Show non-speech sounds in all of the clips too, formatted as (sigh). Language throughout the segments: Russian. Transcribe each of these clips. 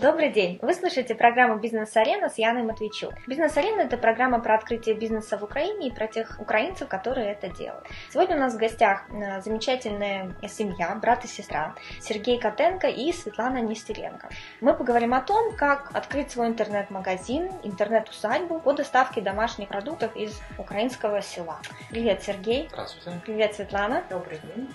Добрый день! Вы слушаете программу «Бизнес-арена» с Яной Матвейчук. «Бизнес-арена» — это программа про открытие бизнеса в Украине и про тех украинцев, которые это делают. Сегодня у нас в гостях э, замечательная семья, брат и сестра, Сергей Котенко и Светлана Нестеренко. Мы поговорим о том, как открыть свой интернет-магазин, интернет-усадьбу по доставке домашних продуктов из украинского села. Привет, Сергей. Здравствуйте. Привет, Светлана. Добрый день.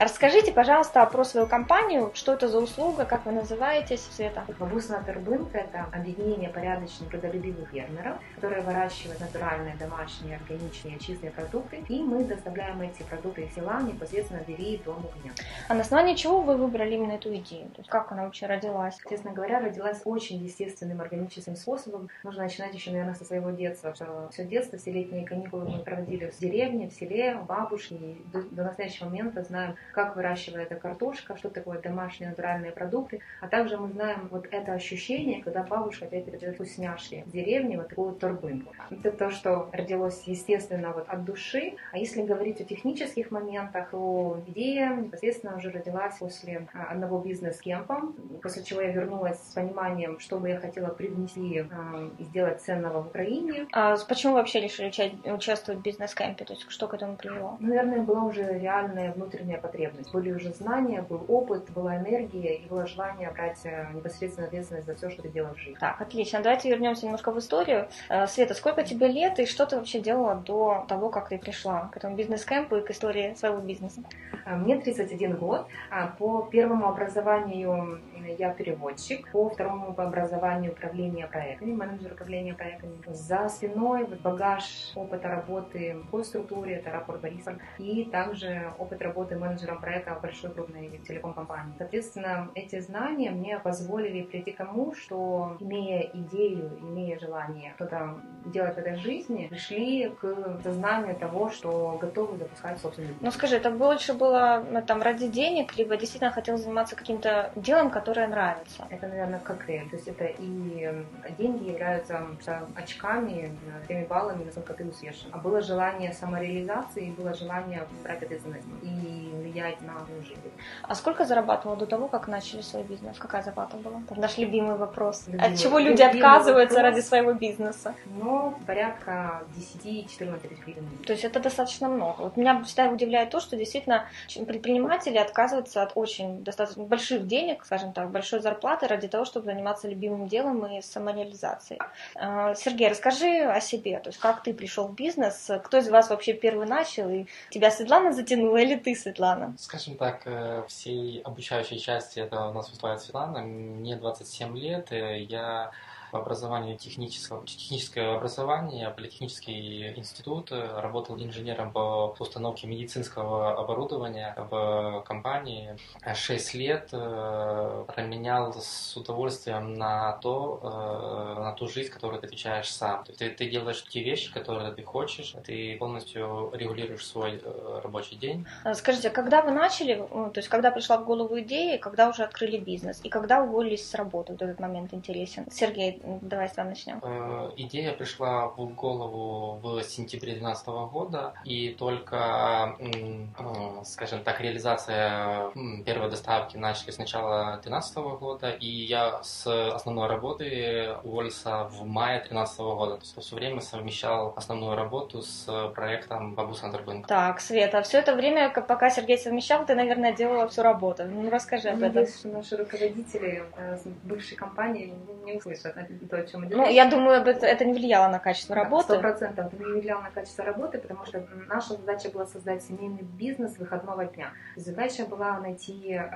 Расскажите, пожалуйста, про свою компанию, что это за услуга, как вы называетесь, Света? Бабусина Тербынка – это объединение порядочных, трудолюбивых фермеров, которые выращивают натуральные, домашние, органичные, чистые продукты. И мы доставляем эти продукты из села непосредственно двери дому клиента. А на основании чего вы выбрали именно эту идею? То есть как она вообще родилась? Честно говоря, родилась очень естественным, органическим способом. Нужно начинать еще, наверное, со своего детства. Что все детство, все летние каникулы мы проводили в деревне, в селе, у бабушки. И до, до настоящего момента знаем, как выращивается картошка, что такое домашние натуральные продукты. А также мы знаем вот это ощущение, когда бабушка опять передает вкусняшки в деревне, вот такую торбынку. Это то, что родилось естественно вот от души. А если говорить о технических моментах, то идея непосредственно уже родилась после а, одного бизнес-кемпа, после чего я вернулась с пониманием, что бы я хотела привнести а, и сделать ценного в Украине. А почему вы вообще решили участвовать в бизнес-кемпе? То есть что к этому привело? Наверное, была уже реальная внутренняя потребность. Были уже знания, был опыт, была энергия и было желание брать э, непосредственно ответственность за все, что ты делаешь в жизни. Так, отлично. Давайте вернемся немножко в историю. Э, Света, сколько тебе лет и что ты вообще делала до того, как ты пришла к этому бизнес-кемпу и к истории своего бизнеса? Э, мне 31 год. А по первому образованию я переводчик, по второму по образованию управления проектами, менеджер управления проектами. За спиной багаж опыта работы по структуре, это рапорт Бориса, и также опыт работы менеджером проекта в большой крупной телеком-компании. Соответственно, эти знания мне позволили прийти к тому, что имея идею, имея желание что-то делать в этой жизни, пришли к сознанию того, что готовы допускать собственный бизнес. Ну скажи, это больше было ну, там ради денег, либо действительно хотел заниматься каким-то делом, которое нравится? Это, наверное, коктейль. То есть это и деньги являются очками, теми баллами, насколько ты успешен. А было желание самореализации, было желание брать ответственность и влиять на жизнь. А сколько зарабатывала до того, как начали свой бизнес? Какая зарплата была? Наш любимый вопрос. Любимый, От чего люди отказываются вопрос. ради своего бизнеса? Ну, порядка 10-14 тысяч гривен. То есть это достаточно много. Вот меня всегда удивляет то, что действительно предприниматели отказываются от очень достаточно больших денег, скажем так, большой зарплаты ради того, чтобы заниматься любимым делом и самореализацией. А, Сергей, расскажи о себе. То есть как ты пришел в бизнес? Кто из вас вообще первый начал? И тебя Светлана затянула или ты, Светлана? Скажем так, э, всей обучающей части это у нас выступает Светлана. Мне 27 лет, я по образованию технического, техническое образование, политехнический институт, работал инженером по установке медицинского оборудования в компании. Шесть лет э, променял с удовольствием на то, э, на ту жизнь, которую ты отвечаешь сам. Ты, ты делаешь те вещи, которые ты хочешь, ты полностью регулируешь свой э, рабочий день. Скажите, а когда вы начали, ну, то есть когда пришла в голову идея, когда уже открыли бизнес, и когда уволились с работы, вот этот момент интересен. Сергей, давай с вами начнем. Э, идея пришла в голову в сентябре 2012 года, и только, э, скажем так, реализация первой доставки начали с начала 2013 года, и я с основной работы уволился в мае 2013 года. То есть все время совмещал основную работу с проектом Бабус Андербинг. Так, Света, все это время, пока Сергей совмещал, ты, наверное, делала всю работу. Ну, расскажи об этом. Надеюсь, что наши руководители э, бывшей компании не услышат то, о чем идет Ну, я думаю, это не влияло на качество работы. Сто процентов не влияло на качество работы, потому что наша задача была создать семейный бизнес выходного дня. Задача была найти э,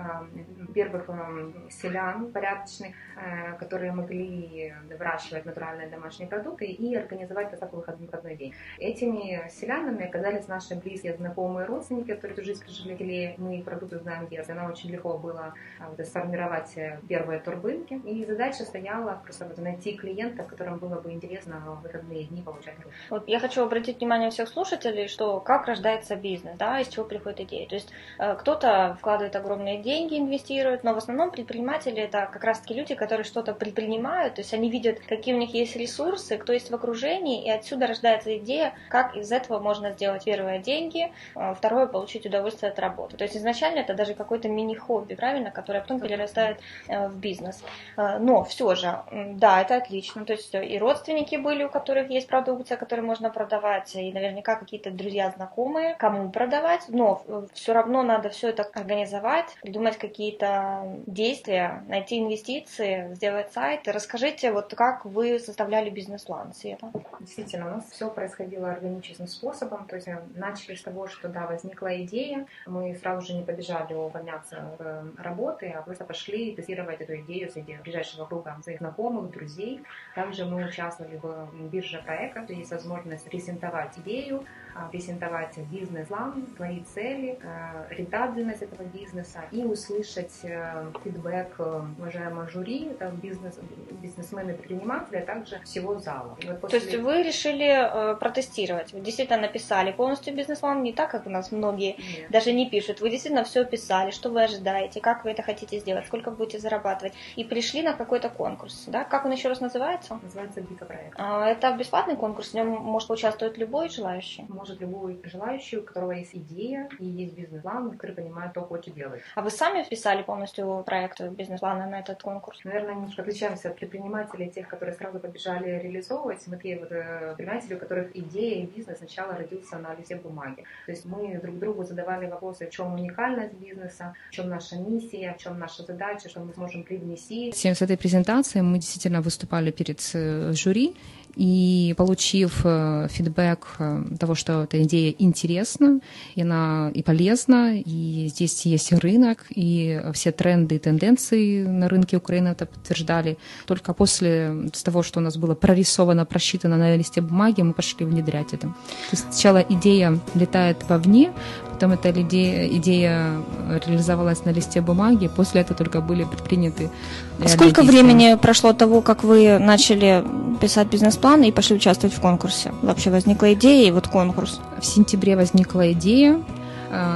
первых э, селян порядочных, э, которые могли выращивать натуральные домашние продукты и организовать доставку выходной, выходной день. Этими селянами оказались наши близкие знакомые родственники, которые всю жизнь селе. Мы продукты знаем детства. Нам очень легко было э, сформировать первые турбинки. И задача стояла просто найти клиентов, которым было бы интересно в выходные дни получать грудь. Вот я хочу обратить внимание всех слушателей, что как рождается бизнес, да, из чего приходит идея. То есть э, кто-то вкладывает огромные деньги, инвестирует, но в основном предприниматели это как раз-таки люди, которые что-то предпринимают, то есть они видят, какие у них есть ресурсы, кто есть в окружении, и отсюда рождается идея, как из этого можно сделать первое деньги, э, второе получить удовольствие от работы. То есть изначально это даже какой-то мини-хобби, правильно, которое потом перерастает э, в бизнес. Но все же, да, это отлично. То есть и родственники были, у которых есть продукция, которую можно продавать, и наверняка какие-то друзья, знакомые, кому продавать, но все равно надо все это организовать, придумать какие-то действия, найти инвестиции, сделать сайт. Расскажите, вот как вы составляли бизнес-план Света? Действительно, у нас все происходило органическим способом, то есть начали с того, что да, возникла идея, мы сразу же не побежали увольняться в работы, а просто пошли тестировать эту идею среди ближайшего круга своих знакомых, друзей. Также мы участвовали в бирже проектов, то есть возможность презентовать идею, презентовать бизнес-план, твои цели, а, рентабельность этого бизнеса и услышать э, фидбэк э, уважаемого жюри, это бизнес, бизнесмены, предприниматели, а также всего зала. Вот после... То есть вы решили э, протестировать, вы действительно написали полностью бизнес-план, не так, как у нас многие Нет. даже не пишут, вы действительно все писали, что вы ожидаете, как вы это хотите сделать, сколько будете зарабатывать, и пришли на какой-то конкурс, да? Как он еще раз называется? Называется Бика проект. А, это бесплатный конкурс, в нем может участвовать любой желающий? Может любой желающий, у которого есть идея и есть бизнес-план, который понимает, что хочет делать. А вы сами вписали полностью проект бизнес-плана на этот конкурс? Наверное, немножко отличаемся от предпринимателей, тех, которые сразу побежали реализовывать. Мы такие вот э, предприниматели, у которых идея и бизнес сначала родился на листе бумаги. То есть мы друг другу задавали вопросы, в чем уникальность бизнеса, в чем наша миссия, в чем наша задача, что мы сможем привнести. С этой презентацией мы действительно выступали перед э, жюри, и получив э, фидбэк э, того, что эта идея интересна, и она и полезна, и здесь есть рынок, и все тренды и тенденции на рынке Украины это подтверждали. Только после того, что у нас было прорисовано, просчитано на листе бумаги, мы пошли внедрять это. То есть сначала идея летает вовне, потом эта идея, идея реализовалась на листе бумаги, после этого только были предприняты. А сколько времени прошло того, как вы начали писать бизнес-план и пошли участвовать в конкурсе? Вообще возникла идея и вот конкурс? В сентябре возникла идея,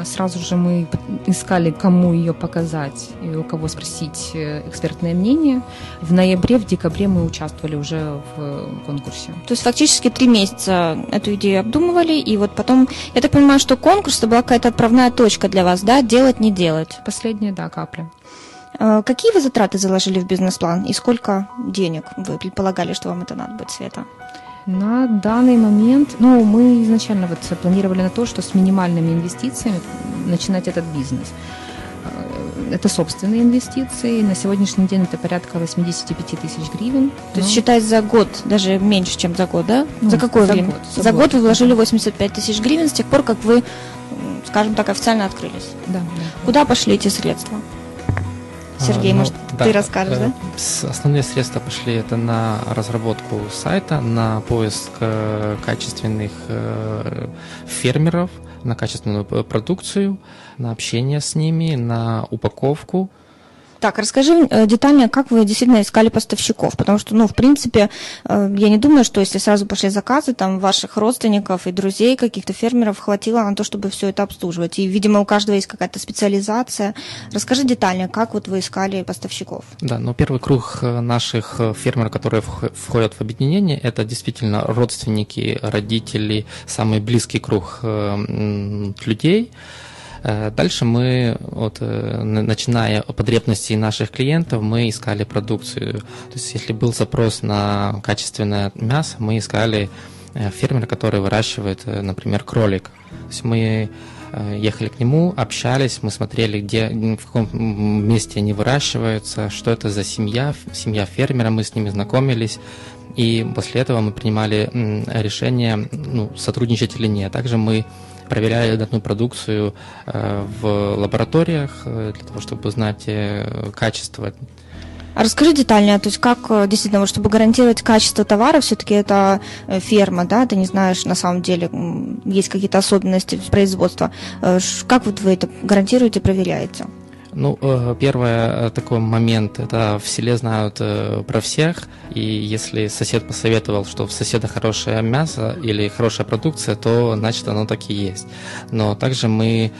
сразу же мы искали, кому ее показать и у кого спросить э, экспертное мнение. В ноябре, в декабре мы участвовали уже в конкурсе. То есть фактически три месяца эту идею обдумывали, и вот потом, я так понимаю, что конкурс это была какая-то отправная точка для вас, да, делать, не делать? Последняя, да, капля. А, какие вы затраты заложили в бизнес-план и сколько денег вы предполагали, что вам это надо будет, Света? На данный момент, ну, мы изначально вот планировали на то, что с минимальными инвестициями начинать этот бизнес. Э, это собственные инвестиции. На сегодняшний день это порядка 85 тысяч гривен. То есть ну. считать за год, даже меньше, чем за год, да? Ну, за какое за время? Год, за, за год. год вы вложили 85 тысяч гривен с тех пор, как вы, скажем так, официально открылись. Да. да Куда пошли эти средства? Сергей, а, ну, может, да, ты расскажешь, да? Э, основные средства пошли это на разработку сайта, на поиск э, качественных э, фермеров, на качественную продукцию, на общение с ними, на упаковку. Так, расскажи э, детально, как вы действительно искали поставщиков, потому что, ну, в принципе, э, я не думаю, что если сразу пошли заказы, там, ваших родственников и друзей, каких-то фермеров хватило на то, чтобы все это обслуживать. И, видимо, у каждого есть какая-то специализация. Расскажи детально, как вот вы искали поставщиков? Да, ну, первый круг э, наших фермеров, которые входят в объединение, это действительно родственники, родители, самый близкий круг людей, дальше мы, вот, э, начиная от потребностей наших клиентов, мы искали продукцию. То есть, если был запрос на качественное мясо, мы искали э, фермера, который выращивает, например, кролик. То есть мы ехали к нему, общались, мы смотрели, где, в каком месте они выращиваются, что это за семья, семья фермера, мы с ними знакомились, и после этого мы принимали решение, ну, сотрудничать или нет. Также мы проверяли данную продукцию э, в лабораториях э, для того, чтобы знать э, качество. А расскажи детальнее, то есть как действительно, вот, чтобы гарантировать качество товара, все-таки это ферма, да, ты не знаешь, на самом деле есть какие-то особенности производства. Как вот вы это гарантируете, проверяете? Ну, э, первый э, такой момент, это в селе знают э, про всех, и если сосед посоветовал, что в соседа хорошее мясо или хорошая продукция, то значит оно так и есть. Но также мы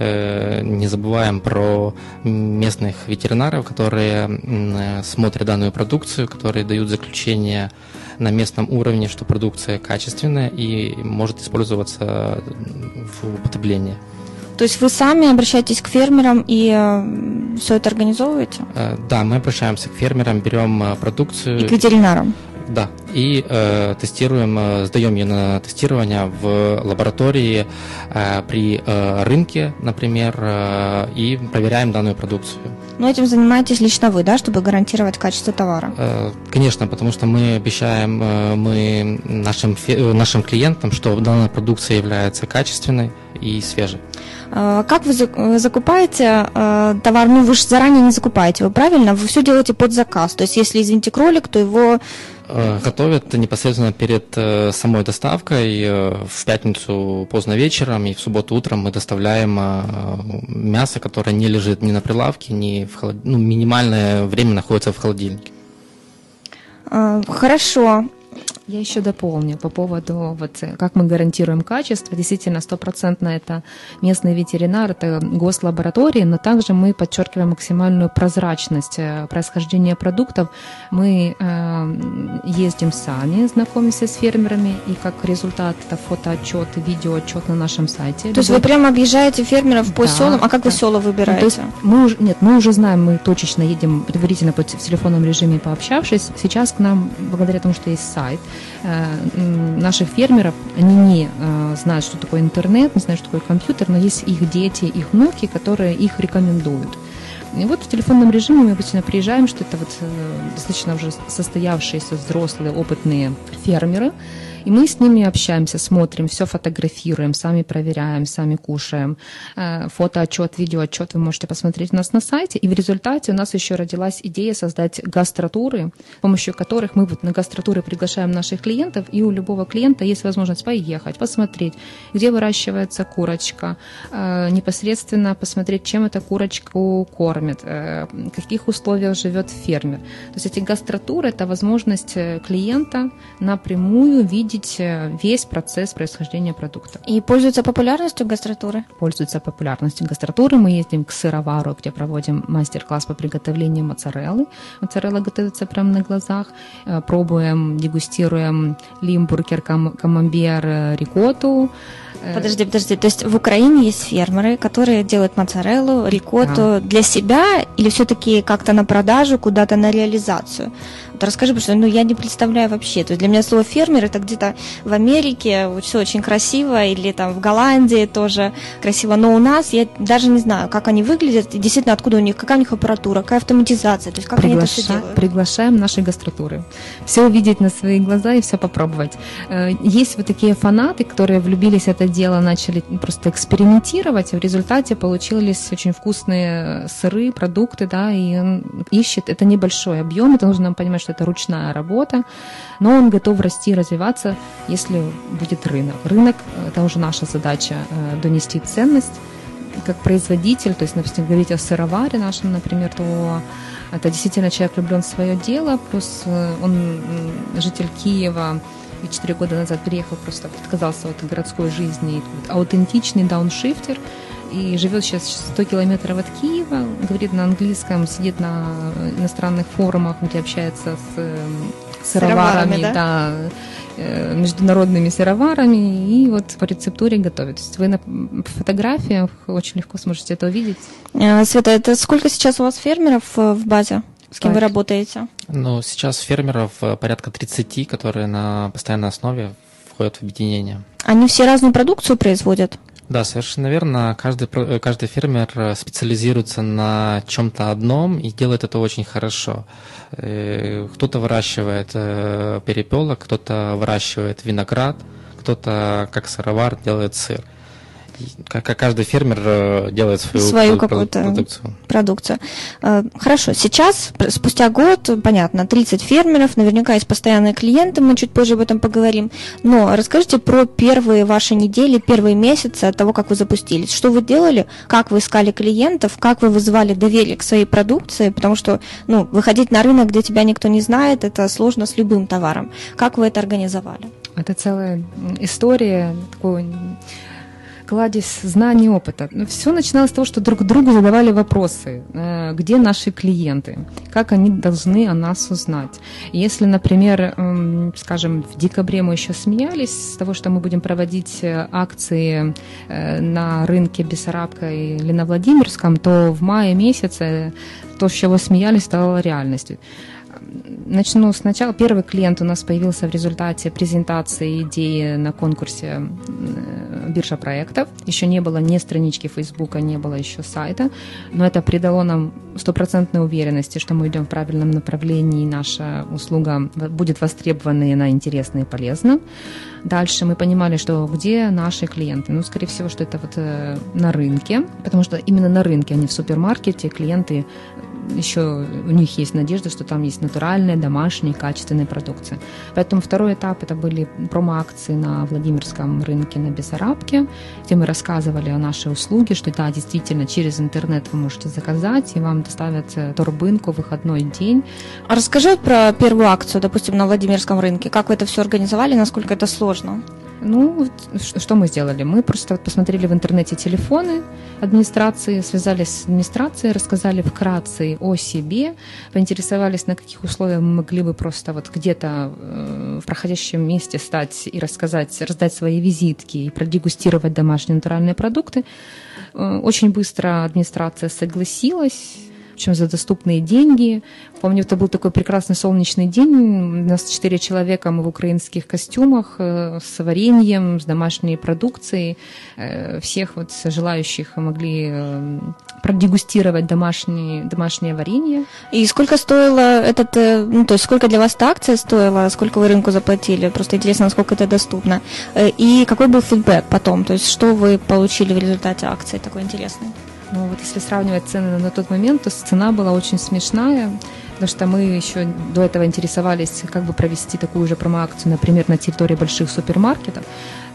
не забываем про местных ветеринаров, которые смотрят данную продукцию, которые дают заключение на местном уровне, что продукция качественная и может использоваться в употреблении. То есть вы сами обращаетесь к фермерам и э, все это организовываете? Э, да, мы обращаемся к фермерам, берем э, продукцию. И к ветеринарам? Да, и э, тестируем, э, сдаем ее на тестирование в лаборатории э, при э, рынке, например, э, и проверяем данную продукцию. Но этим занимаетесь лично вы, да, чтобы гарантировать качество товара? Э, конечно, потому что мы обещаем э, мы нашим, нашим клиентам, что данная продукция является качественной и свежей. А, как вы закупаете э, товар? Ну, вы же заранее не закупаете, вы правильно? Вы все делаете под заказ. То есть, если, извините, кролик, то его э, Готовят непосредственно перед э, самой доставкой. В пятницу поздно вечером и в субботу утром мы доставляем мясо, которое не лежит ни на прилавке, ни в холод... ну, минимальное время находится в холодильнике. Хорошо. Я еще дополню по поводу, вот, э, как мы гарантируем качество. Действительно, стопроцентно это местный ветеринар, это гослаборатории, но также мы подчеркиваем максимальную прозрачность э, происхождения продуктов. Мы э, ездим сами, знакомимся с фермерами, и как результат это фотоотчет, видеоотчет на нашем сайте. То есть вы прямо объезжаете фермеров по да, селам, а как да. вы села выбираете? Ну, то есть мы уже, нет, мы уже знаем, мы точечно едем предварительно по, в телефонном режиме пообщавшись. Сейчас к нам, благодаря тому, что есть сайт, наших фермеров, они не э, знают, что такое интернет, не знают, что такое компьютер, но есть их дети, их внуки, которые их рекомендуют. И вот в телефонном режиме мы обычно приезжаем, что это вот э, достаточно уже состоявшиеся взрослые, опытные фермеры, и мы с ними общаемся, смотрим, все фотографируем, сами проверяем, сами кушаем. Э, фотоотчет, видеоотчет вы можете посмотреть у нас на сайте. И в результате у нас еще родилась идея создать гастротуры, с помощью которых мы вот на гастротуры приглашаем наших клиентов, и у любого клиента есть возможность поехать, посмотреть, где выращивается курочка, э, непосредственно посмотреть, чем эта курочку кормят, э, в каких условиях живет фермер. То есть эти гастротуры – это возможность клиента напрямую видеть видеть э, весь процесс происхождения продукта. И пользуется популярностью гастротуры? Пользуется популярностью гастротуры. Мы ездим к сыровару, где проводим мастер-класс по приготовлению моцареллы. Моцарелла готовится прямо на глазах. Э, пробуем, дегустируем лимбургер, камамбер, э, рикотту. Подожди, подожди. То есть в Украине есть фермеры, которые делают моцареллу, рикотту да. для себя или все-таки как-то на продажу, куда-то на реализацию? Вот расскажи, потому что ну, я не представляю вообще. То есть для меня слово фермер это где-то в Америке вот, все очень красиво, или там в Голландии тоже красиво. Но у нас я даже не знаю, как они выглядят, и действительно, откуда у них, какая у них аппаратура, какая автоматизация, то есть как Приглаша... они это все делают. Приглашаем наши гастротуры. Все увидеть на свои глаза и все попробовать. Э, есть вот такие фанаты, которые влюбились в это дело, начали просто экспериментировать, и в результате получились очень вкусные сыры, продукты, да, и он ищет, это небольшой объем, это нужно понимать, что это ручная работа, но он готов расти, развиваться, если будет рынок. Рынок – это уже наша задача э, донести ценность как производитель, то есть, допустим, говорить о сыроваре нашем, например, то это действительно человек влюблен в свое дело, плюс э, он житель Киева, и четыре года назад приехал, просто отказался от городской жизни, аутентичный дауншифтер, и живет сейчас 100 километров от Киева, говорит на английском, сидит на иностранных форумах, где общается с эм, сыроварами, да? да, э, международными сыроварами, и вот по рецептуре готовит. То есть вы на фотографиях очень легко сможете это увидеть. Э, Света, это сколько сейчас у вас фермеров э, в базе? С кем так. вы работаете? Ну, сейчас фермеров порядка 30, которые на постоянной основе входят в объединение. Они все разную продукцию производят? Да, совершенно верно. Каждый, э, каждый фермер э, специализируется на чем-то одном и делает это очень хорошо. Э, кто-то выращивает перепелок, кто-то выращивает виноград, кто-то, как сыровар, делает сыр. Как каждый фермер э, делает свою, свою какую-то продукцию. продукцию. Э, хорошо, сейчас, спустя год, понятно, 30 фермеров, наверняка есть постоянные клиенты, мы чуть позже об этом поговорим. Но расскажите про первые ваши недели, первые месяцы от того, как вы запустились. Что вы делали, как вы искали клиентов, как вы вызывали доверие к своей продукции, потому что ну, выходить на рынок, где тебя никто не знает, это сложно с любым товаром. Как вы это организовали? Это целая история, такой кладезь знаний и опыта. Ну, все начиналось с того, что друг другу задавали вопросы, э, где наши клиенты, как они должны о нас узнать. Если, например, скажем, в декабре мы еще смеялись с того, что мы будем проводить э, акции э, на рынке Бессарабка или на Владимирском, то в мае месяце то, с чего смеялись, стало реальностью. Начну сначала. Первый клиент у нас появился в результате презентации идеи на конкурсе э, биржа проектов. Еще не было ни странички Фейсбука, не было еще сайта, но это придало нам стопроцентной уверенности, что мы идем в правильном направлении, и наша услуга будет востребована, и она интересна и полезна. Дальше мы понимали, что где наши клиенты. Ну, скорее всего, что это вот э, на рынке, потому что именно на рынке, а не в супермаркете, клиенты еще у них есть надежда, что там есть натуральная, домашняя, качественная продукция. Поэтому второй этап это были промо-акции на Владимирском рынке на Бессарабке, где мы рассказывали о нашей услуге, что да, действительно, через интернет вы можете заказать, и вам доставят э, торбынку в выходной день. А расскажи про первую акцию, допустим, на Владимирском рынке. Как вы это все организовали, насколько это сложно? Ну, что мы сделали? Мы просто посмотрели в интернете телефоны администрации, связались с администрацией, рассказали вкратце о себе, поинтересовались, на каких условиях мы могли бы просто вот где-то э, в проходящем месте стать и рассказать, раздать свои визитки и продегустировать домашние натуральные продукты. Э, очень быстро администрация согласилась, причем за доступные деньги. Помню, это был такой прекрасный солнечный день. У нас четыре человека, мы в украинских костюмах, э, с вареньем, с домашней продукцией. Э, всех вот желающих могли э, продегустировать домашнее, домашнее варенье. И сколько стоило этот, ну, то есть сколько для вас эта акция стоила, сколько вы рынку заплатили? Просто интересно, насколько это доступно. И какой был фидбэк потом? То есть что вы получили в результате акции такой интересный? Ну вот если сравнивать цены на тот момент, то цена была очень смешная, потому что мы еще до этого интересовались, как бы провести такую же промо-акцию, например, на территории больших супермаркетов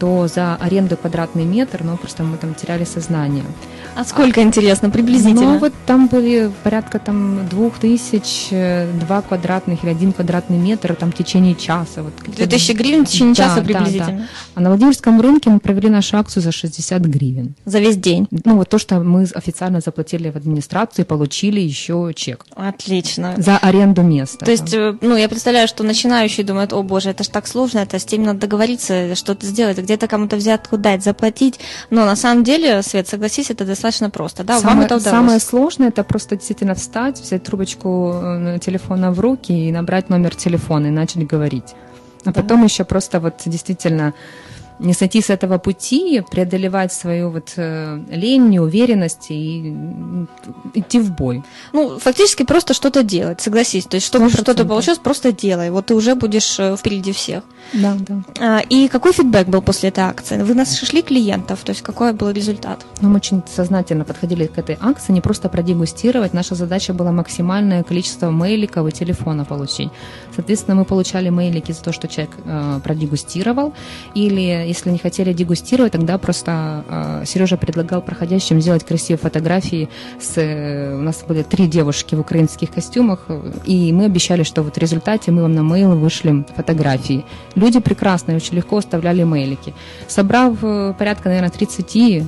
то за аренду квадратный метр, ну, просто мы там теряли сознание. А сколько, а, интересно, приблизительно? Ну, вот там были порядка там двух тысяч, э, два квадратных или один квадратный метр, там в течение часа. Вот, Две тысячи гривен в течение да, часа приблизительно? Да, да. А на Владимирском рынке мы провели нашу акцию за 60 гривен. За весь день? Ну, вот то, что мы официально заплатили в администрацию и получили еще чек. Отлично. За аренду места. То есть, э, ну, я представляю, что начинающие думают, о боже, это же так сложно, это с тем надо договориться, что-то сделать, где-то кому-то взятку дать, заплатить. Но на самом деле, Свет, согласись, это достаточно просто. Да, самое, вам это удалось. Самое сложное это просто действительно встать, взять трубочку э, телефона в руки и набрать номер телефона и начать говорить. А да. потом еще просто вот действительно не сойти с этого пути, преодолевать свою вот э, лень, неуверенность и идти в бой. Ну, фактически просто что-то делать, согласись. То есть, чтобы 100%. что-то получилось, просто делай. Вот ты уже будешь э, впереди всех. Да, да. А, и какой фидбэк был после этой акции? Вы нашли клиентов, то есть какой был результат? Ну, мы очень сознательно подходили к этой акции, не просто продегустировать. Наша задача была максимальное количество мейликов и телефона получить. Соответственно, мы получали мейлики за то, что человек э, продегустировал, или если не хотели дегустировать, тогда просто э, Сережа предлагал проходящим сделать красивые фотографии. С, э, у нас были три девушки в украинских костюмах, и мы обещали, что вот в результате мы вам на мейл вышлем фотографии. Люди прекрасные, очень легко оставляли мейлики. Собрав э, порядка, наверное, 30,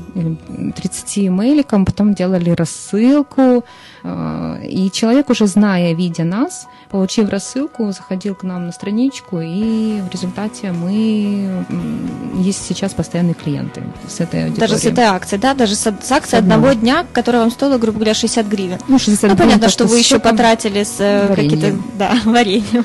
30 мейликов, потом делали рассылку, и человек уже зная, видя нас, получив рассылку, заходил к нам на страничку, и в результате мы есть сейчас постоянные клиенты с этой аудиторией. Даже с этой акцией, да? Даже с, с акцией с одного дня, которая вам стоила, грубо говоря, 60 гривен. Ну, 60 ну понятно, что вы еще потратили с э, какие-то... Да, (laughs) вареньем.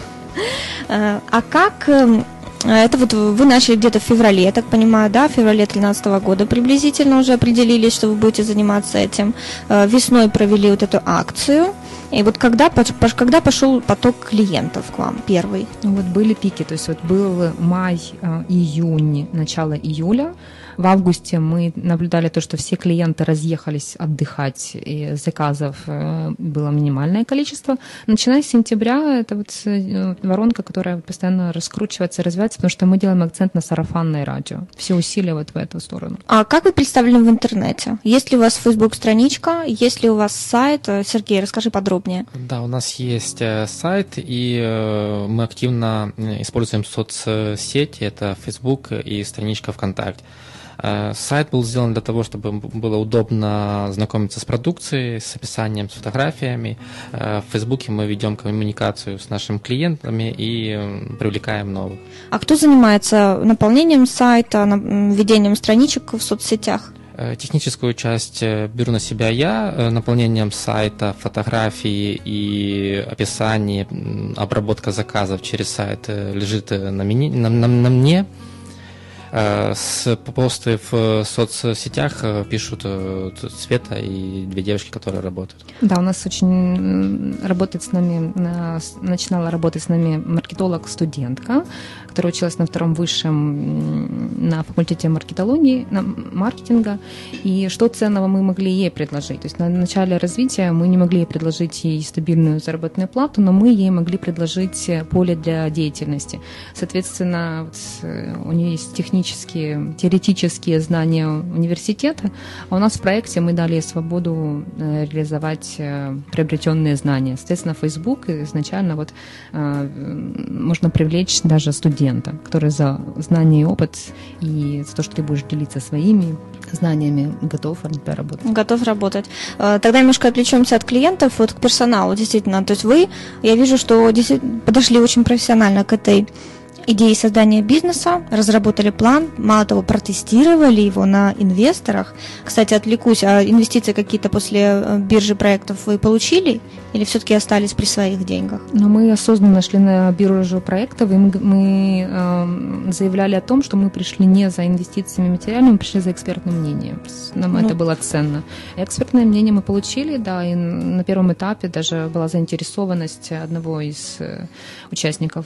Э, а как эм, это вот вы начали где-то в феврале, я так понимаю, да, в феврале 2013 года приблизительно уже определились, что вы будете заниматься этим. Э, весной провели вот эту акцию. И вот когда, когда пошел поток клиентов к вам первый? Вот были пики, то есть вот был май, июнь, начало июля, В августе мы наблюдали то, что все клиенты разъехались отдыхать, и заказов э, было минимальное количество. Начиная с сентября это вот э, воронка, которая постоянно раскручивается, развивается, потому что мы делаем акцент на сарафанное радио. Все усилия вот в эту сторону. А как вы представлены в интернете? Есть ли у вас Facebook-страничка? Есть ли у вас сайт? Сергей, расскажи подробнее. Да, у нас есть сайт, и мы активно используем соцсети, это Facebook и страничка ВКонтакте. Э, сайт был сделан для того, чтобы было удобно знакомиться с продукцией, с описанием, с фотографиями. Э, в Фейсбуке мы ведем коммуникацию с нашими клиентами и привлекаем новых. А кто занимается наполнением сайта, ведением страничек в соцсетях? Э, техническую часть беру на себя я, наполнением сайта, фотографии и описание, обработка заказов через сайт лежит на, на, на, на мне. Э, с посты в соцсетях э, пишут э, Света и две девушки, которые работают. Да, у нас очень работает с нами, начинала работать с нами маркетолог-студентка, которая училась на втором высшем на факультете маркетологии, на маркетинга. И что ценного мы могли ей предложить? То есть на начале развития мы не могли предложить ей стабильную заработную плату, но мы ей могли предложить поле для деятельности. Соответственно, вот у нее есть технические, теоретические знания университета, а у нас в проекте мы дали свободу э, реализовать э, приобретенные знания. Соответственно, Facebook изначально вот э, можно привлечь даже студента, который за знание и опыт и за то, что ты будешь делиться своими знаниями, готов работать. Готов работать. Тогда немножко отвлечемся от клиентов, вот к персоналу, действительно. То есть вы, я вижу, что подошли очень профессионально к этой идеи создания бизнеса, разработали план, мало того, протестировали его на инвесторах. Кстати, отвлекусь, а инвестиции какие-то после э, биржи проектов вы получили или все-таки остались при своих деньгах? Но мы осознанно шли на биржу проектов, и мы, мы э, заявляли о том, что мы пришли не за инвестициями материальными, мы пришли за экспертным мнением. Нам ну. это было ценно. Экспертное мнение мы получили, да, и на первом этапе даже была заинтересованность одного из э, участников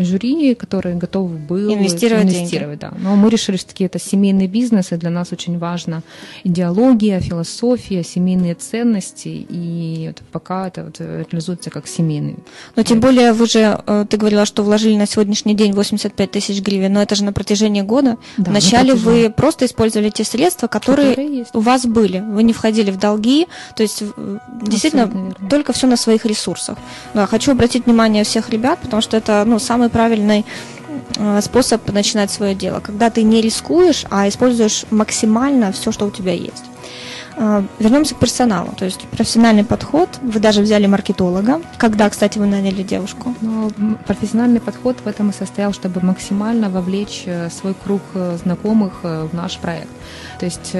жюри, который готов был инвестировать, инвестировать да. Но мы решили, что таки это семейный бизнес, и для нас очень важна идеология, философия, семейные ценности, и вот пока это вот реализуется как семейный. Но тем более вы же, э, ты говорила, что вложили на сегодняшний день 85 тысяч гривен, но это же на протяжении года. Да, Вначале вы просто использовали те средства, которые, которые у вас были. Вы не входили в долги, то есть э, действительно только все на своих ресурсах. Да, хочу обратить внимание всех ребят, потому что это ну, самый правильный э, способ начинать свое дело, когда ты не рискуешь, а используешь максимально все, что у тебя есть. Э, вернемся к персоналу, то есть профессиональный подход. Вы даже взяли маркетолога. Когда, кстати, вы наняли девушку? Ну, профессиональный подход в этом и состоял, чтобы максимально вовлечь э, свой круг знакомых в наш проект. То есть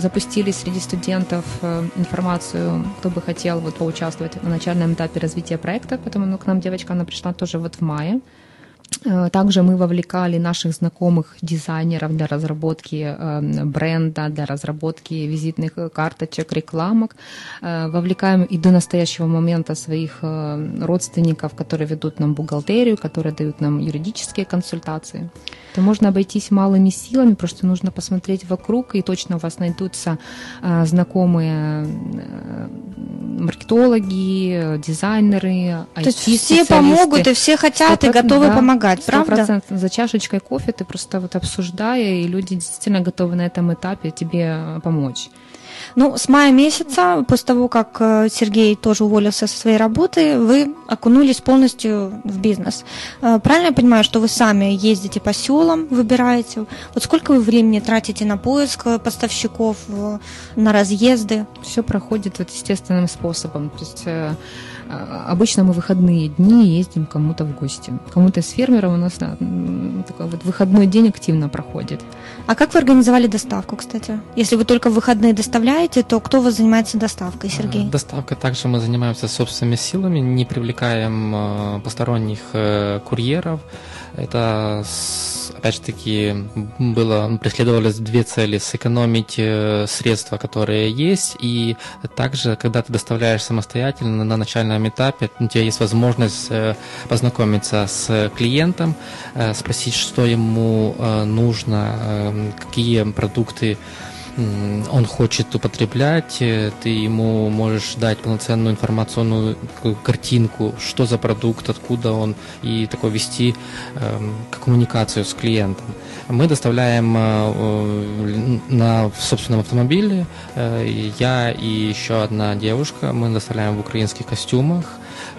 запустили среди студентов информацию, кто бы хотел вот поучаствовать на начальном этапе развития проекта. Потом ну, к нам девочка, она пришла тоже вот в мае. Э, также мы вовлекали наших знакомых дизайнеров для разработки э, бренда, для разработки визитных карточек, рекламок. Э, вовлекаем и до настоящего момента своих родственников, которые ведут нам бухгалтерию, которые дают нам юридические консультации. То можно обойтись малыми силами, просто нужно посмотреть вокруг, и точно у вас найдутся знакомые маркетологи, дизайнеры, То есть все помогут и все хотят и готовы да, помогать, правда? За чашечкой кофе ты просто вот обсуждая, и люди действительно готовы на этом этапе тебе помочь. Ну, с мая месяца, после того, как э, Сергей тоже уволился со своей работы, вы окунулись полностью в бизнес. Э, правильно я понимаю, что вы сами ездите по селам, выбираете? Вот сколько вы времени тратите на поиск э, поставщиков, на разъезды? Все проходит вот естественным способом. То есть обычно мы выходные дни ездим кому-то в гости. Кому-то из фермеров у нас да, такой вот выходной день активно проходит. А как вы организовали доставку, кстати? Если вы только в выходные доставляете, доставляете, то кто у вас занимается доставкой, Сергей? Доставка также мы занимаемся собственными силами, не привлекаем посторонних курьеров. Это, опять же таки, было, преследовались две цели. Сэкономить э, средства, которые есть, и также, когда ты доставляешь самостоятельно на начальном этапе, у тебя есть возможность э, познакомиться с клиентом, э, спросить, что ему нужно, какие продукты он хочет употреблять, э, ты ему можешь дать полноценную информационную картинку, что за продукт, откуда он, и такой вести э, коммуникацию с клиентом. Мы доставляем э, на собственном автомобиле, э, я и еще одна девушка, мы доставляем в украинских костюмах,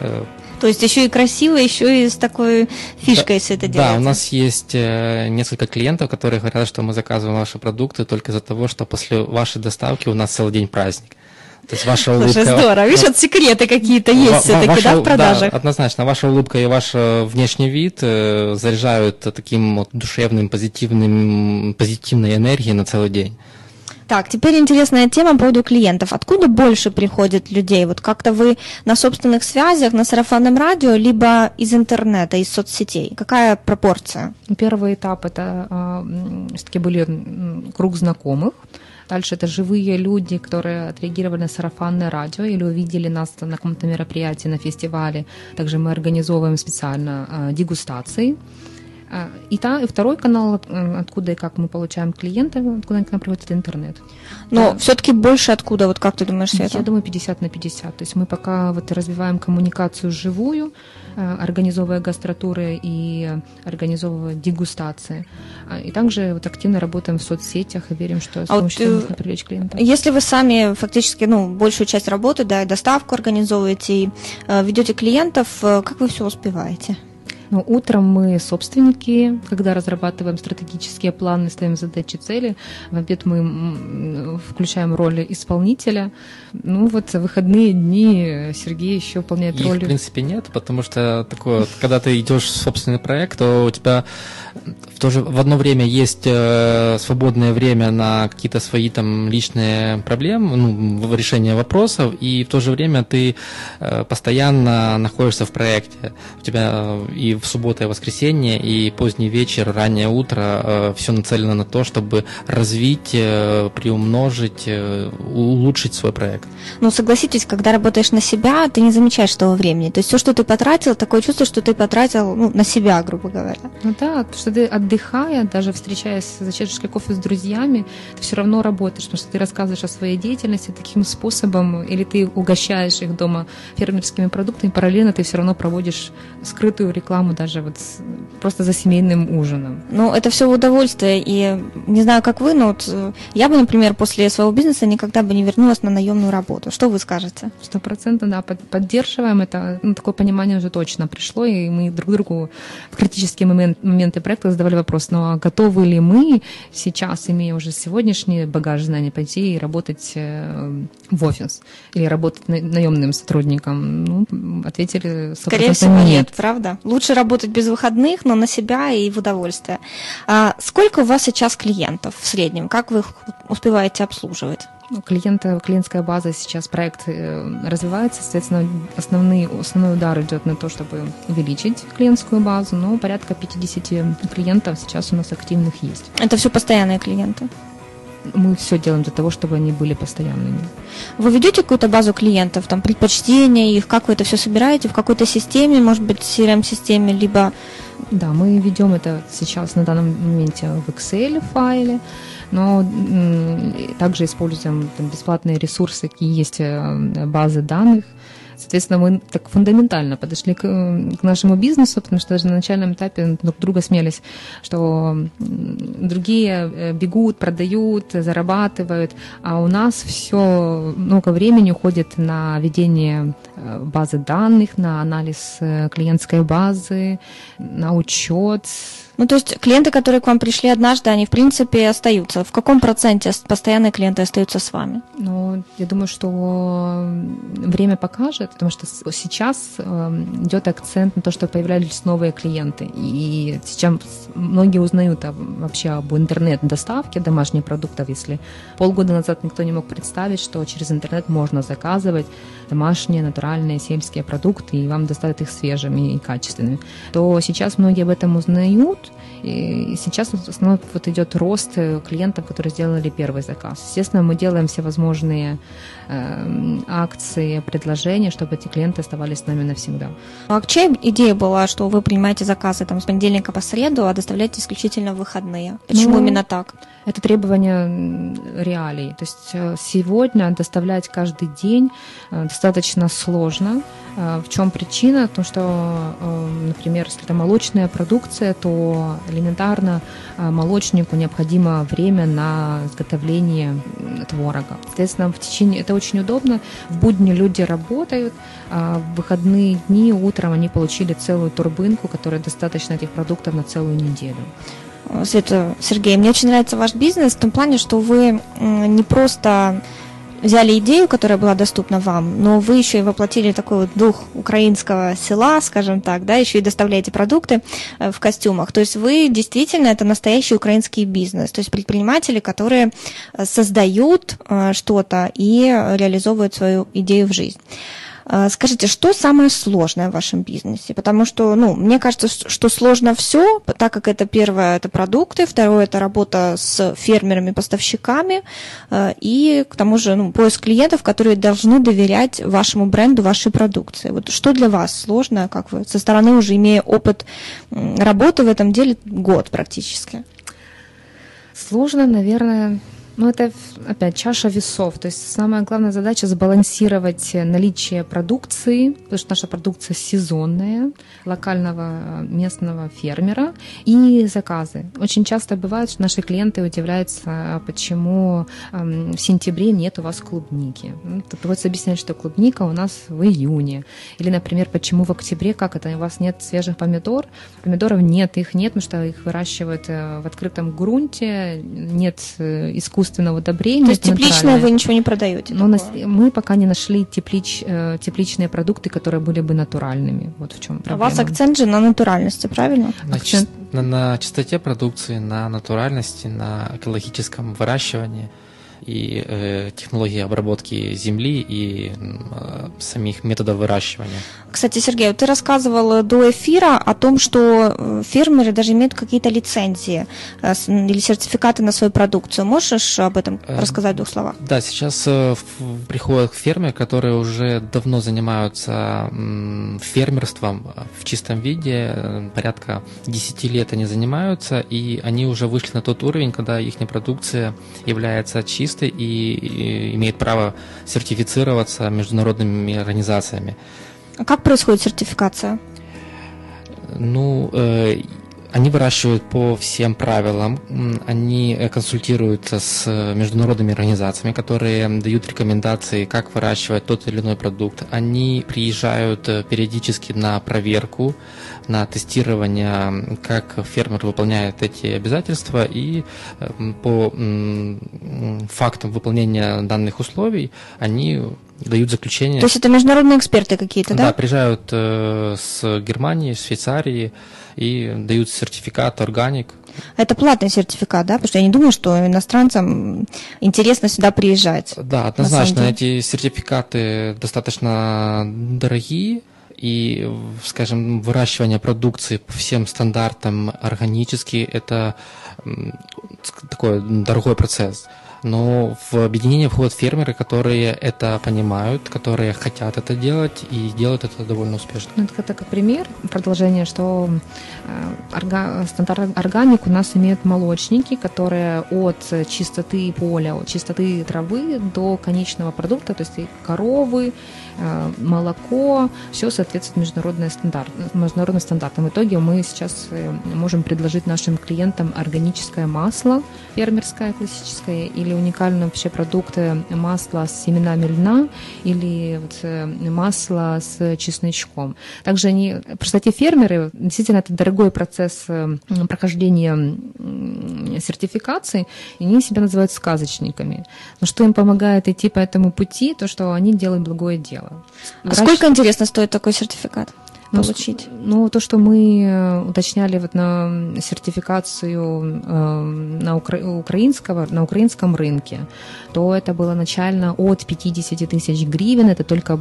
э, то есть еще и красиво, еще и с такой фишкой да, все это делается. Да, у нас есть э, несколько клиентов, которые говорят, что мы заказываем ваши продукты только из-за того, что после вашей доставки у нас целый день праздник. То есть ваша улыбка... Слушай, здорово. Видишь, вот секреты какие-то есть все-таки, да, в продажах? Да, однозначно. Ваша улыбка и ваш э, внешний вид э, заряжают таким вот душевным, позитивным, позитивной энергией на целый день. Так, теперь интересная тема по поводу клиентов. Откуда больше приходит людей? Вот как-то вы на собственных связях, на сарафанном радио, либо из интернета, из соцсетей? Какая пропорция? Первый этап это э, все-таки были круг знакомых. Дальше это живые люди, которые отреагировали на сарафанное радио или увидели нас на каком-то мероприятии, на фестивале. Также мы организовываем специально э, дегустации. А, и, та, и второй канал, э, откуда и как мы получаем клиента, откуда к нам приходит интернет. Но да. все-таки больше откуда, вот как ты думаешь, Света? Я думаю, 50 на 50. То есть мы пока вот развиваем коммуникацию живую, э, организовывая гастротуры и организовывая дегустации. А, и также вот активно работаем в соцсетях и верим, что с а помощью вот, можно привлечь клиента. Если вы сами фактически ну, большую часть работы, да, доставку организовываете и э, ведете клиентов, как вы все успеваете? Но утром мы собственники, когда разрабатываем стратегические планы, ставим задачи, цели. В обед мы включаем роль исполнителя. Ну вот выходные дни Сергей еще выполняет Их, роль. в принципе, нет, потому что такое, когда ты идешь в собственный проект, то у тебя в, то же, в одно время есть э, свободное время на какие-то свои там личные проблемы, ну, решение вопросов, и в то же время ты э, постоянно находишься в проекте. У тебя э, и в субботу и воскресенье, и поздний вечер, раннее утро э, все нацелено на то, чтобы развить, э, приумножить, э, улучшить свой проект. Ну, согласитесь, когда работаешь на себя, ты не замечаешь того времени. То есть все, что ты потратил, такое чувство, что ты потратил ну, на себя, грубо говоря. Ну да, что ты отдыхая, даже встречаясь за чашечкой кофе с друзьями, ты все равно работаешь, потому что ты рассказываешь о своей деятельности таким способом, или ты угощаешь их дома фермерскими продуктами, параллельно ты все равно проводишь скрытую рекламу даже вот просто за семейным ужином. Ну, это все удовольствие, и не знаю, как вы, но вот э, я бы, например, после своего бизнеса никогда бы не вернулась на наемную работу. Что вы скажете? Сто процентов, да, поддерживаем это. Ну, такое понимание уже точно пришло, и мы друг другу в критические момент, моменты проекта задавали вопрос, ну, а готовы ли мы сейчас, имея уже сегодняшний багаж знаний, пойти и работать э, в офис или работать наемным сотрудником? Ну, ответили 100% Скорее всего, нет. нет, правда? Лучше работать без выходных, но на себя и в удовольствие. А сколько у вас сейчас клиентов в среднем? Как вы их успеваете обслуживать? Ну, клиента, клиентская база сейчас проект э, развивается, соответственно, основный, основной удар идет на то, чтобы увеличить клиентскую базу, но порядка 50 клиентов сейчас у нас активных есть. Это все постоянные клиенты? Мы все делаем для того, чтобы они были постоянными. Вы ведете какую-то базу клиентов, там предпочтения их, как вы это все собираете, в какой-то системе, может быть, CRM-системе, либо... Да, мы ведем это сейчас на данном моменте в Excel файле, но также используем там, бесплатные ресурсы, какие есть э, базы данных, Соответственно, мы так фундаментально подошли к, к нашему бизнесу, потому что даже на начальном этапе друг друга смелись, что другие э, бегут, продают, зарабатывают, а у нас все много времени уходит на ведение э, базы данных, на анализ э, клиентской базы, на учет, Ну, то есть клиенты, которые к вам пришли однажды, они, в принципе, остаются. В каком проценте постоянные клиенты остаются с вами? Ну, я думаю, что время покажет, потому что сейчас эм, идет акцент на то, что появлялись новые клиенты. И сейчас многие узнают вообще об интернет-доставке домашних продуктов. Если полгода назад никто не мог представить, что через интернет можно заказывать домашние, натуральные, сельские продукты, и вам доставят их свежими и качественными, то сейчас многие об этом узнают, и сейчас в основном вот идет рост клиентов, которые сделали первый заказ. Естественно, мы делаем все возможные э, акции, предложения, чтобы эти клиенты оставались с нами навсегда. А чья идея была, что вы принимаете заказы там, с понедельника по среду, а доставляете исключительно в выходные? Почему ну, именно так? Это требование реалий. То есть э, сегодня доставлять каждый день э, достаточно сложно. Э, в чем причина? То, что, например, если это молочная продукция, то элементарно молочнику необходимо время на изготовление творога. Соответственно, в течение это очень удобно. В будни люди работают, а в выходные дни утром они получили целую турбинку, которая достаточно этих продуктов на целую неделю. Света, Сергей, мне очень нравится ваш бизнес в том плане, что вы не просто взяли идею, которая была доступна вам, но вы еще и воплотили такой вот дух украинского села, скажем так, да, еще и доставляете продукты э, в костюмах. То есть вы действительно это настоящий украинский бизнес, то есть предприниматели, которые э, создают э, что-то и реализовывают свою идею в жизнь. А, скажите, что самое сложное в вашем бизнесе? Потому что, ну, мне кажется, что сложно все, так как это первое, это продукты, второе, это работа с фермерами, поставщиками, а, и к тому же, ну, поиск клиентов, которые должны доверять вашему бренду, вашей продукции. Вот что для вас сложно, как вы со стороны уже имея опыт работы в этом деле год практически? Сложно, наверное, ну, это опять чаша весов. То есть самая главная задача сбалансировать наличие продукции, потому что наша продукция сезонная, локального местного фермера, и заказы. Очень часто бывает, что наши клиенты удивляются, а почему в сентябре нет у вас клубники. Ну, приходится объяснять, что клубника у нас в июне. Или, например, почему в октябре, как это, у вас нет свежих помидор? Помидоров нет, их нет, потому что их выращивают э, в открытом грунте, нет э, искусства искусственного удобрения. То есть тепличное вы ничего не продаете? Но нас, мы пока не нашли теплич, э, тепличные продукты, которые были бы натуральными. Вот в чем проблема. У вас акцент же на натуральности, правильно? На, акцент... на, на чистоте продукции, на натуральности, на экологическом выращивании и э, технологии обработки земли и э, самих методов выращивания. Кстати, Сергей, ты рассказывал до эфира о том, что э, фермеры даже имеют какие-то лицензии э, или сертификаты на свою продукцию. Можешь об этом э, рассказать в двух словах? Да, сейчас э, приходят фермеры, которые уже давно занимаются э, фермерством в чистом виде, порядка 10 лет они занимаются, и они уже вышли на тот уровень, когда их продукция является чистой специалисты и имеют право сертифицироваться международными организациями. А как происходит сертификация? Ну, э, они выращивают по всем правилам, они э, консультируются с международными организациями, которые дают рекомендации, как выращивать тот или иной продукт. Они приезжают э, периодически на проверку, на тестирование, как фермер выполняет эти обязательства, и э, по фактам выполнения данных условий они дают заключение. То есть это международные эксперты какие-то, да? Да, приезжают э, с Германии, Швейцарии и дают сертификат органик. Это платный сертификат, да? Потому что я не думаю, что иностранцам интересно сюда приезжать. Да, однозначно. Эти сертификаты достаточно дорогие. И, скажем, выращивание продукции по всем стандартам органически – это такой дорогой процесс. Но в объединение входят фермеры, которые это понимают, которые хотят это делать и делают это довольно успешно. Ну, это как пример, продолжение, что э, стандарт органик у нас имеют молочники, которые от чистоты поля, от чистоты травы до конечного продукта, то есть коровы, молоко, все соответствует международным стандартам. Международным стандартам. В итоге мы сейчас э, можем предложить нашим клиентам органическое масло, фермерское, классическое, или уникальные вообще продукты масла с семенами льна или вот э, масло с чесночком. Также они, эти фермеры, действительно, это дорогой процесс э, прохождения сертификации, и они себя называют сказочниками. Но что им помогает идти по этому пути, то, что они делают благое дело. А Врач... сколько, интересно, стоит такой сертификат? Ну, получить? Ну, то, что мы э, уточняли вот на сертификацию э, на укра... украинского, на украинском рынке, то это было начально от 50 тысяч гривен, это только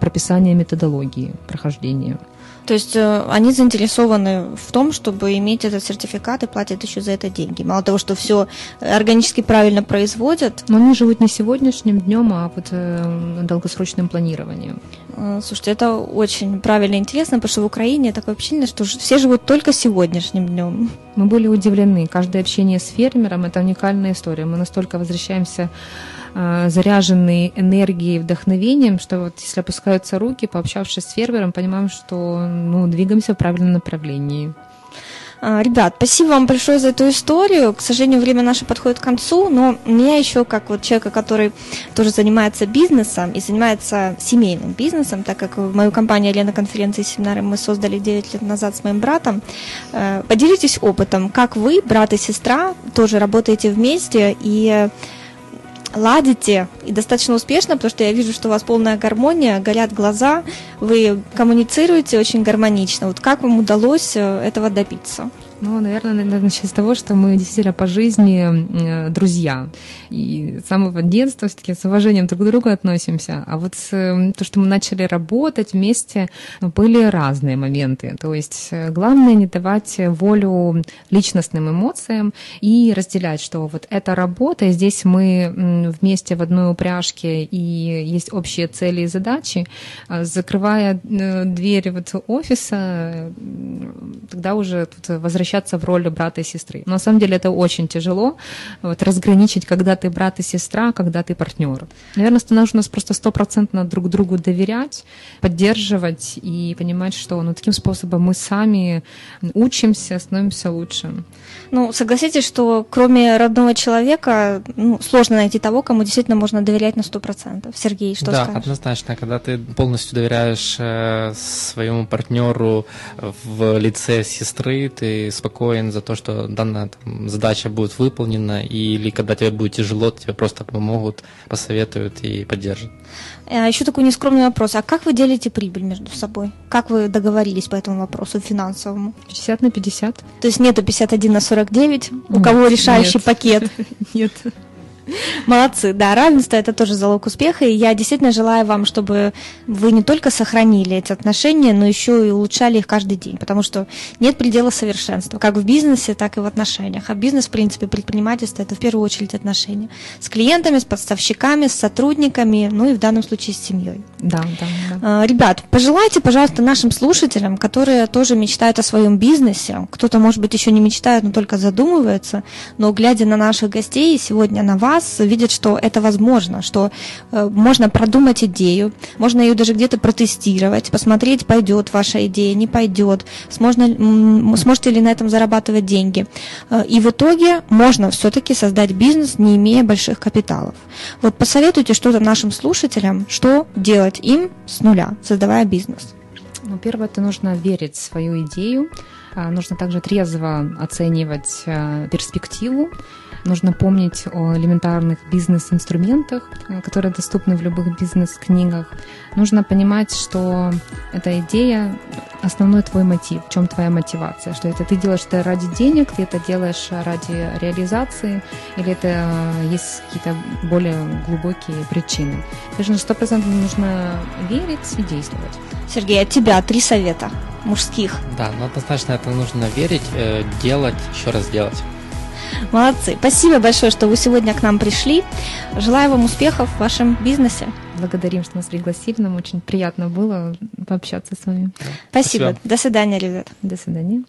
прописание методологии прохождения. То есть э, они заинтересованы в том, чтобы иметь этот сертификат и платят еще за это деньги. Мало того, что все органически правильно производят. Но они живут не сегодняшним днем, а вот э, долгосрочным планированием. Э, слушайте, это очень правильно и интересно, потому что в Украине такое ощущение, что все живут только сегодняшним днем. Мы были удивлены. Каждое общение с фермером – это уникальная история. Мы настолько возвращаемся заряженные энергией, вдохновением, что вот если опускаются руки, пообщавшись с фермером, понимаем, что ну, двигаемся в правильном направлении. А, ребят, спасибо вам большое за эту историю. К сожалению, время наше подходит к концу, но меня еще, как вот человека, который тоже занимается бизнесом и занимается семейным бизнесом, так как в мою компанию Лена конференции и семинары мы создали 9 лет назад с моим братом, э, поделитесь опытом, как вы, брат и сестра, тоже работаете вместе и ладите и достаточно успешно, потому что я вижу, что у вас полная гармония, горят глаза, вы коммуницируете очень гармонично. Вот как вам удалось э, этого добиться? Ну, наверное, начать с того, что мы действительно по жизни э, друзья. И с самого детства все-таки с уважением друг к другу относимся. А вот э, то, что мы начали работать вместе, ну, были разные моменты. То есть э, главное не давать волю личностным эмоциям и разделять, что вот это работа, и здесь мы вместе в одной упряжке, и есть общие цели и задачи. А закрывая двери вот офиса, тогда уже тут возвращаемся возвращаться в роль брата и сестры. Но на самом деле это очень тяжело, вот, разграничить, когда ты брат и сестра, когда ты партнер. Наверное, нужно просто стопроцентно друг другу доверять, поддерживать и понимать, что ну, таким способом мы сами учимся, становимся лучше. Ну, согласитесь, что кроме родного человека ну, сложно найти того, кому действительно можно доверять на сто процентов. Сергей, что да, скажешь? Да, однозначно. Когда ты полностью доверяешь э, своему партнеру в лице сестры, ты спокоен за то, что данная там, задача будет выполнена, или когда тебе будет тяжело, тебе просто помогут, посоветуют и поддержат. А еще такой нескромный вопрос. А как вы делите прибыль между собой? Как вы договорились по этому вопросу финансовому? 50 на 50. То есть нету 51 на 49? У кого решающий нет. пакет? (laughs) Нет. (laughs) Молодцы, да, равенство это тоже залог успеха, и я действительно желаю вам, чтобы вы не только сохранили эти отношения, но еще и улучшали их каждый день, потому что нет предела совершенства, как в бизнесе, так и в отношениях. А бизнес, в принципе, предпринимательство это в первую очередь отношения с клиентами, с подставщиками, с сотрудниками, ну и в данном случае с семьей. Да, да, да. А, ребят, пожелайте, пожалуйста, нашим слушателям, которые тоже мечтают о своем бизнесе, кто-то, может быть, еще не мечтает, но только задумывается, но глядя на наших гостей сегодня на вас, раз видят, что это возможно, что э, можно продумать идею, можно ее даже где-то протестировать, посмотреть, пойдет ваша идея, не пойдет, сможно, сможете ли на этом зарабатывать деньги. Э, и в итоге можно все-таки создать бизнес, не имея больших капиталов. Вот посоветуйте что-то нашим слушателям, что делать им с нуля, создавая бизнес. Ну, первое, это нужно верить в свою идею, а, нужно также трезво оценивать э, перспективу, Нужно помнить о элементарных бизнес-инструментах, э, которые доступны в любых бизнес-книгах. Нужно понимать, что эта идея — основной твой мотив, в чем твоя мотивация, что это ты делаешь это ради денег, ты это делаешь ради реализации, или это э, есть какие-то более глубокие причины. Конечно, сто процентов нужно верить и действовать. Сергей, от тебя три совета мужских. Да, но однозначно это нужно верить, э, делать, еще раз делать. Молодцы. Спасибо большое, что вы сегодня к нам пришли. Желаю вам успехов в вашем бизнесе. Благодарим, что нас пригласили. Нам очень приятно было пообщаться с вами. Спасибо. Спасибо. До свидания, ребят. До свидания.